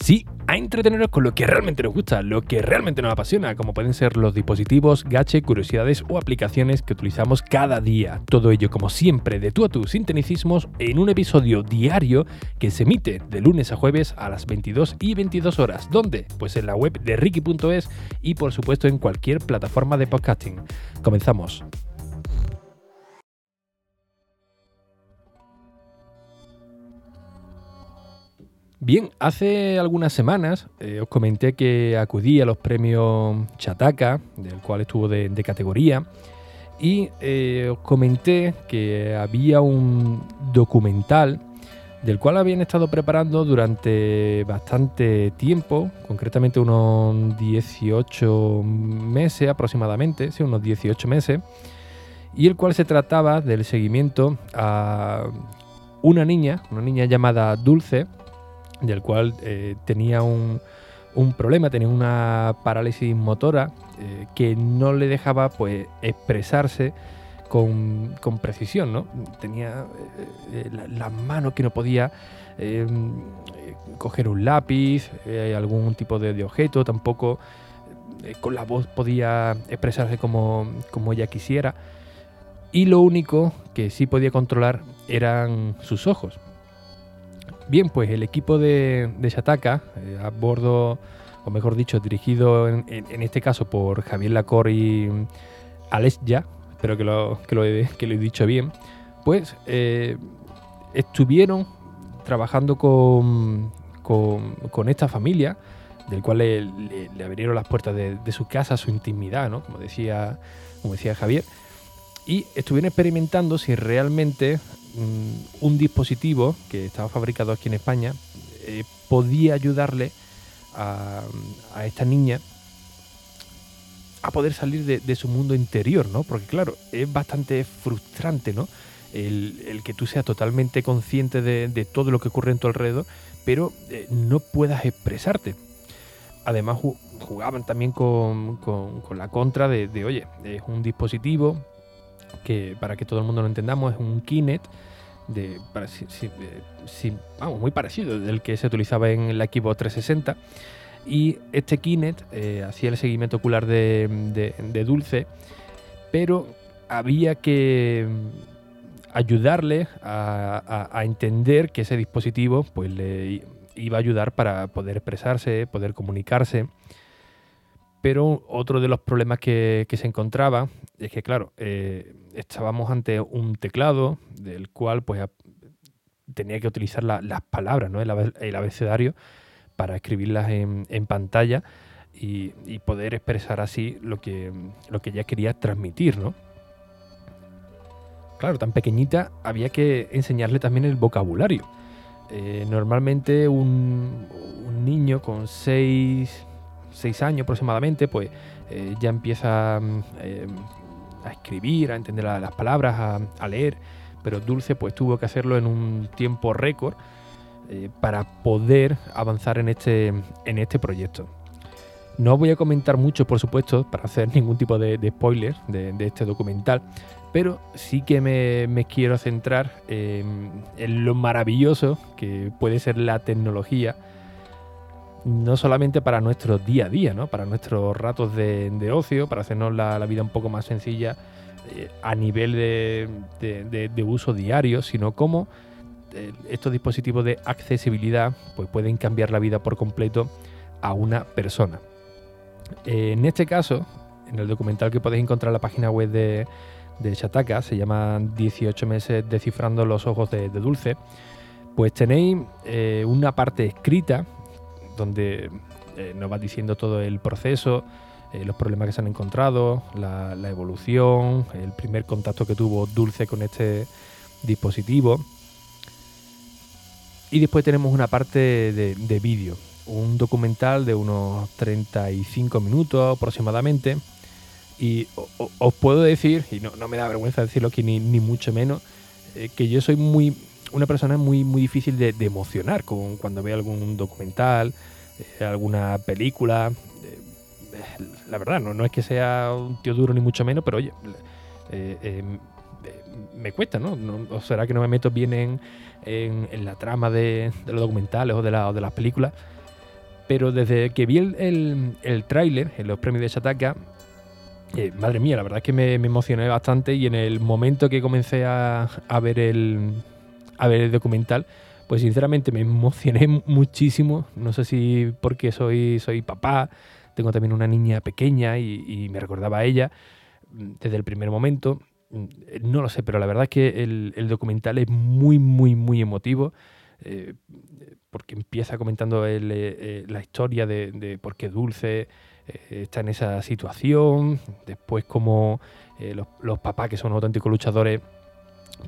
Sí, a entreteneros con lo que realmente nos gusta, lo que realmente nos apasiona, como pueden ser los dispositivos, gache, curiosidades o aplicaciones que utilizamos cada día. Todo ello, como siempre, de tú a tú, sin tecnicismos, en un episodio diario que se emite de lunes a jueves a las 22 y 22 horas. ¿Dónde? Pues en la web de Ricky.es y por supuesto en cualquier plataforma de podcasting. Comenzamos. Bien, hace algunas semanas eh, os comenté que acudí a los premios Chataca, del cual estuvo de, categoría, y eh, os comenté que había un documental del cual habían estado preparando durante bastante tiempo, concretamente unos 18 meses aproximadamente, sí, unos 18 meses, y el cual se trataba del seguimiento a una niña, una niña llamada Dulce, del cual eh, tenía un, problema, tenía una parálisis motora eh, que no le dejaba pues, expresarse con, precisión, ¿no? Tenía eh, las manos que no podía coger un lápiz, algún tipo de, objeto, tampoco con la voz podía expresarse como, como ella quisiera. Y lo único que sí podía controlar eran sus ojos. Bien, pues el equipo de, de Shataka, eh, a bordo, o mejor dicho, dirigido en, este caso por Javier Lacor y mm, Ya, espero que lo, que lo, he, dicho bien, pues eh, estuvieron trabajando con, con, esta familia, del cual le, abrieron las puertas de, de, su casa, su intimidad, ¿no? como, decía, como decía Javier, y estuvieron experimentando si realmente Mm, un dispositivo que estaba fabricado aquí en España eh, podía ayudarle a, esta niña a poder salir de, su mundo interior, ¿no? Porque claro, es bastante frustrante, ¿no? El, que tú seas totalmente consciente de, todo lo que ocurre en tu alrededor, pero eh, no puedas expresarte. Además jugaban también con, la contra de, de, oye, es un dispositivo que para que todo el mundo lo entendamos es un Kinect de, muy parecido del que se utilizaba en el equipo 360 y este Kinect eh, hacía el seguimiento ocular de, Dulce pero había que ayudarle a, entender que ese dispositivo pues le iba a ayudar para poder expresarse, poder comunicarse pero otro de los problemas que, se encontraba es que, claro, eh, estábamos ante un teclado del cual pues tenía que utilizar las palabras, ¿no? el, abecedario, para escribirlas en, pantalla y, poder expresar así lo que, lo que ella quería transmitir, ¿no? Claro, tan pequeñita había que enseñarle también el vocabulario. Eh, normalmente un, un niño con seis seis años aproximadamente, pues eh, ya empieza mm, eh, a escribir, a entender las palabras, a, leer, pero Dulce pues tuvo que hacerlo en un tiempo récord eh, para poder avanzar en este, en este proyecto. No voy a comentar mucho, por supuesto, para hacer ningún tipo de, spoiler de, este documental, pero sí que me, quiero centrar en lo maravilloso que puede ser la tecnología no solamente para nuestro día a día, ¿no? para nuestros ratos de, ocio, para hacernos la, vida un poco más sencilla eh, a nivel de, uso diario, sino como eh, estos dispositivos de accesibilidad pues pueden cambiar la vida por completo a una persona. Eh, en este caso, en el documental que podéis encontrar en la página web de, de se llama 18 meses descifrando los ojos de, Dulce, pues tenéis una parte escrita donde eh, nos va diciendo todo el proceso, eh, los problemas que se han encontrado, la, evolución, el primer contacto que tuvo Dulce con este dispositivo. Y después tenemos una parte de, vídeo, un documental de unos 35 minutos aproximadamente. Y os puedo decir, y no, me da vergüenza decirlo aquí ni, mucho menos, eh, que yo soy muy una persona muy, muy difícil de, emocionar con, cuando ve algún documental, eh, alguna película. Eh, la verdad, no, no es que sea un tío duro ni mucho menos, pero oye, me cuesta, ¿no? ¿O será que no me meto bien en, la trama de, los documentales o de, la, de las películas? Pero desde que vi el, el, tráiler en los premios de Shataka, eh, madre mía, la verdad es que me, emocioné bastante y en el momento que comencé a, ver el, a ver el documental, pues sinceramente me emocioné muchísimo. No sé si porque soy, soy papá, tengo también una niña pequeña y, me recordaba a ella mm, desde el primer momento. Mm, no lo sé, pero la verdad es que el, documental es muy, muy, muy emotivo. Eh, porque empieza comentando eh, la historia de, por qué Dulce eh, está en esa situación, después como eh, los, papás que son auténticos luchadores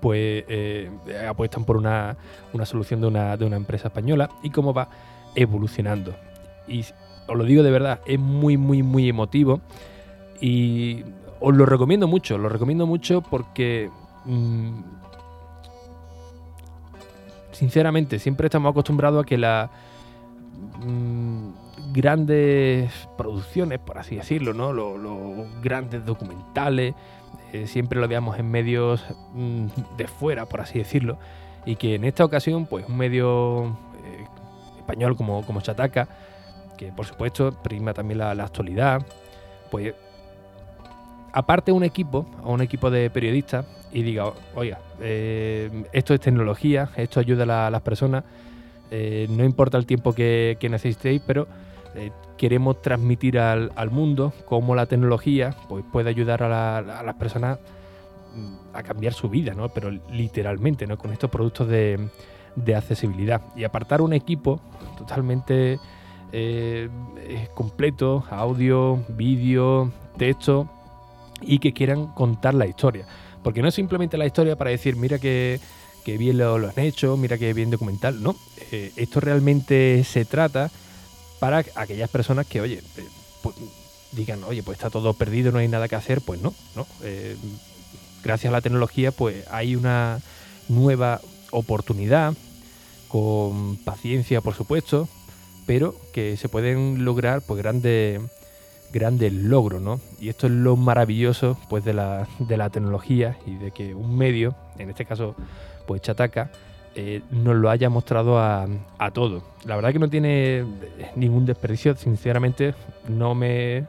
pues eh, apuestan por una, solución de una, de una, empresa española y cómo va evolucionando. Y os lo digo de verdad, es muy, muy, muy emotivo y os lo recomiendo mucho, lo recomiendo mucho porque... Mm, sinceramente, siempre estamos acostumbrados a que la... Mm, grandes producciones, por así decirlo, ¿no? Los, grandes documentales, eh, siempre lo veamos en medios mm, de fuera, por así decirlo, y que en esta ocasión, pues un medio eh, español como, como Chataca, que por supuesto prima también la, actualidad, pues aparte un equipo, a un equipo de periodistas, y diga, oiga, eh, esto es tecnología, esto ayuda a, las personas, no importa el tiempo que necesitéis, pero eh, queremos transmitir al, mundo cómo la tecnología pues, puede ayudar a, las personas mm, a cambiar su vida, ¿no? pero literalmente, ¿no? con estos productos de, accesibilidad. Y apartar un equipo totalmente eh, completo, audio, vídeo, texto, y que quieran contar la historia. Porque no es simplemente la historia para decir, mira que, bien lo, han hecho, mira que bien documental. No, eh, esto realmente se trata para aquellas personas que, oye, pues, digan, oye, pues está todo perdido, no hay nada que hacer, pues no, ¿no? Eh, gracias a la tecnología, pues hay una nueva oportunidad, con paciencia, por supuesto, pero que se pueden lograr pues grandes grandes logros, ¿no? Y esto es lo maravilloso pues de la, de la tecnología y de que un medio, en este caso pues Chataca, eh, nos lo haya mostrado a, a todos. La verdad que no tiene ningún desperdicio, sinceramente no me...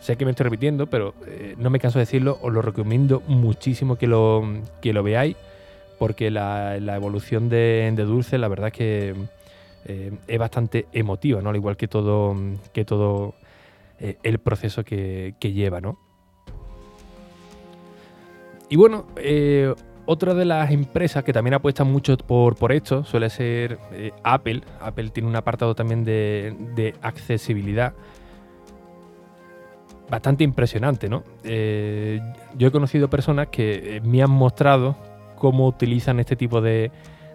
Sé que me estoy repitiendo, pero eh, no me canso de decirlo, os lo recomiendo muchísimo que lo, que lo veáis, porque la, evolución de, Dulce, la verdad que eh, es bastante emotiva, ¿no? Al igual que todo, que todo el proceso que, que, lleva, ¿no? Y bueno, otra de las empresas que también apuestan mucho por, por esto suele ser eh, Apple. Apple tiene un apartado también de, accesibilidad bastante impresionante, ¿no? Eh, yo he conocido personas que eh, me han mostrado cómo utilizan este tipo de,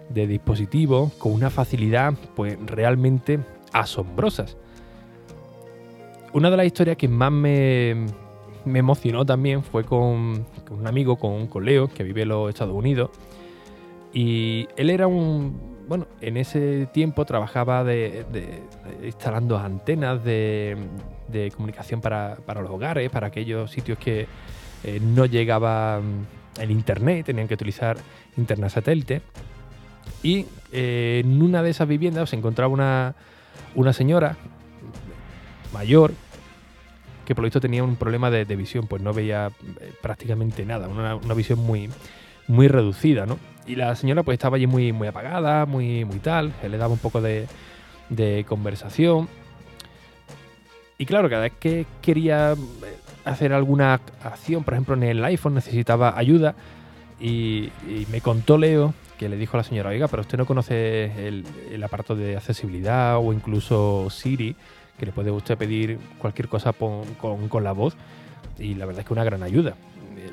de dispositivos con una facilidad pues realmente asombrosas. Una de las historias que más me, me emocionó también fue con, un amigo, con, con, Leo, que vive en los Estados Unidos. Y él era un. Bueno, en ese tiempo trabajaba instalando antenas de, comunicación para, los hogares, para aquellos sitios que eh, no llegaba mm, el internet, tenían que utilizar internet satélite. Y eh, en una de esas viviendas se encontraba una, una señora mayor que por lo visto tenía un problema de, visión, pues no veía eh, prácticamente nada, una, visión muy, muy reducida, ¿no? Y la señora pues estaba allí muy, muy apagada, muy, muy tal, le daba un poco de, conversación. Y claro, cada vez que quería eh, hacer alguna acción, por ejemplo en el iPhone necesitaba ayuda, y, me contó Leo que le dijo a la señora, oiga, pero usted no conoce el, el aparato de accesibilidad o incluso Siri, que le puede usted pedir cualquier cosa con, la voz y la verdad es que una gran ayuda.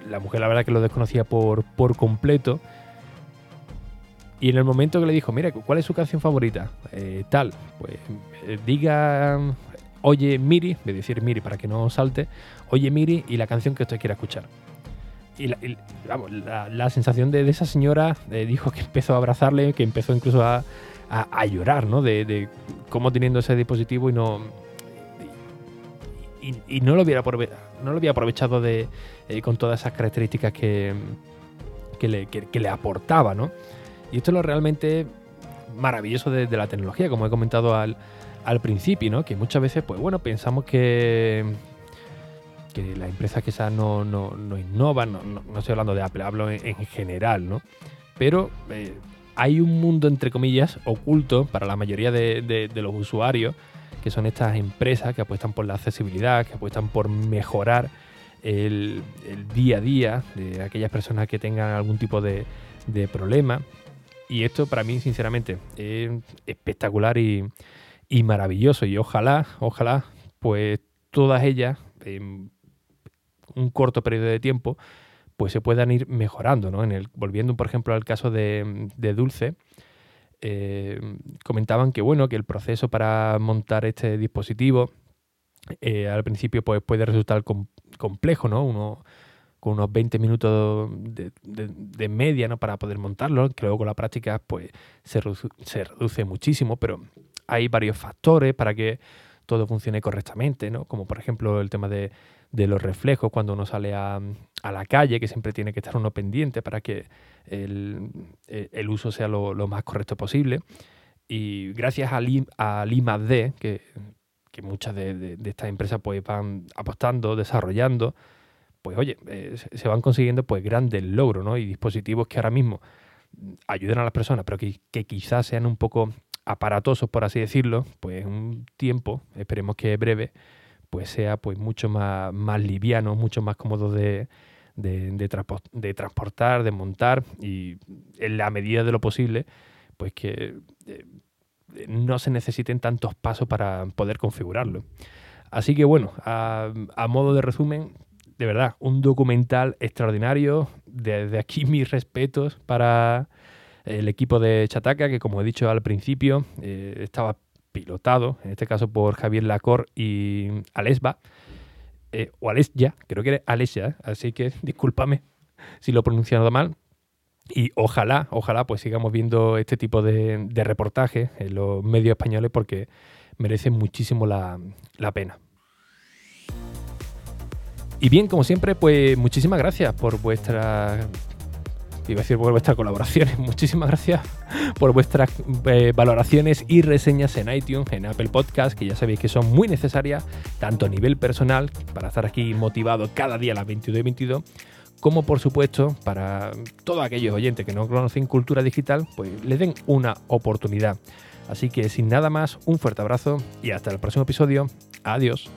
La mujer la verdad que lo desconocía por, por completo y en el momento que le dijo, mira, ¿cuál es su canción favorita? Eh, tal, pues eh, diga, oye Miri, de decir Miri para que no salte, oye Miri y la canción que usted quiera escuchar. Y la, sensación de, esa señora eh, dijo que empezó a abrazarle, que empezó incluso a, a, llorar, ¿no? De, cómo teniendo ese dispositivo y no. y, no, lo hubiera no lo había aprovechado de, eh, con todas esas características que, que, le, que, le aportaba, ¿no? Y esto es lo realmente maravilloso de, la tecnología, como he comentado al, al principio, ¿no? Que muchas veces, pues bueno, pensamos que, que las empresas quizás no, no, no innovan, no, no, estoy hablando de Apple, hablo en, general, ¿no? Pero eh, hay un mundo, entre comillas, oculto para la mayoría de, los usuarios, que son estas empresas que apuestan por la accesibilidad, que apuestan por mejorar el, día a día de aquellas personas que tengan algún tipo de, de problema. Y esto para mí, sinceramente, es espectacular y, y maravilloso. Y ojalá, ojalá, pues todas ellas, en un corto periodo de tiempo, pues se puedan ir mejorando, ¿no? En el, volviendo, por ejemplo, al caso de, Dulce, eh, comentaban que bueno, que el proceso para montar este dispositivo eh, al principio pues, puede resultar complejo, ¿no? Uno, con unos 20 minutos de, media ¿no? para poder montarlo, que luego con la práctica pues se, se reduce muchísimo, pero hay varios factores para que todo funcione correctamente, ¿no? Como por ejemplo el tema de, los reflejos cuando uno sale a, la calle, que siempre tiene que estar uno pendiente para que el, eh, uso sea lo, más correcto posible. Y gracias a, a D, que, muchas de, estas empresas pues van apostando, desarrollando, pues oye, eh, se van consiguiendo pues grandes logros, ¿no? Y dispositivos que ahora mismo ayudan a las personas, pero que, que quizás sean un poco aparatosos, por así decirlo, pues un tiempo, esperemos que breve, pues sea pues mucho más, más liviano, mucho más cómodo de, de, transportar, de montar y en la medida de lo posible, pues que eh, no se necesiten tantos pasos para poder configurarlo. Así que bueno, a, modo de resumen, de verdad, un documental extraordinario. Desde aquí mis respetos para el equipo de Chataca, que como he dicho al principio, eh, estaba pilotado, en este caso por Javier Lacor y Alesba, eh, o Alesya, creo que era Alesya, así que discúlpame si lo he pronunciado mal. Y ojalá, ojalá pues sigamos viendo este tipo de, reportajes en los medios españoles porque merecen muchísimo la, la pena. Y bien, como siempre, pues muchísimas gracias por vuestra iba a decir por vuestras colaboraciones. Muchísimas gracias por vuestras eh, valoraciones y reseñas en iTunes, en Apple Podcast, que ya sabéis que son muy necesarias, tanto a nivel personal, para estar aquí motivado cada día a las 22 y 22, como por supuesto para todos aquellos oyentes que no conocen cultura digital, pues les den una oportunidad. Así que sin nada más, un fuerte abrazo y hasta el próximo episodio. Adiós.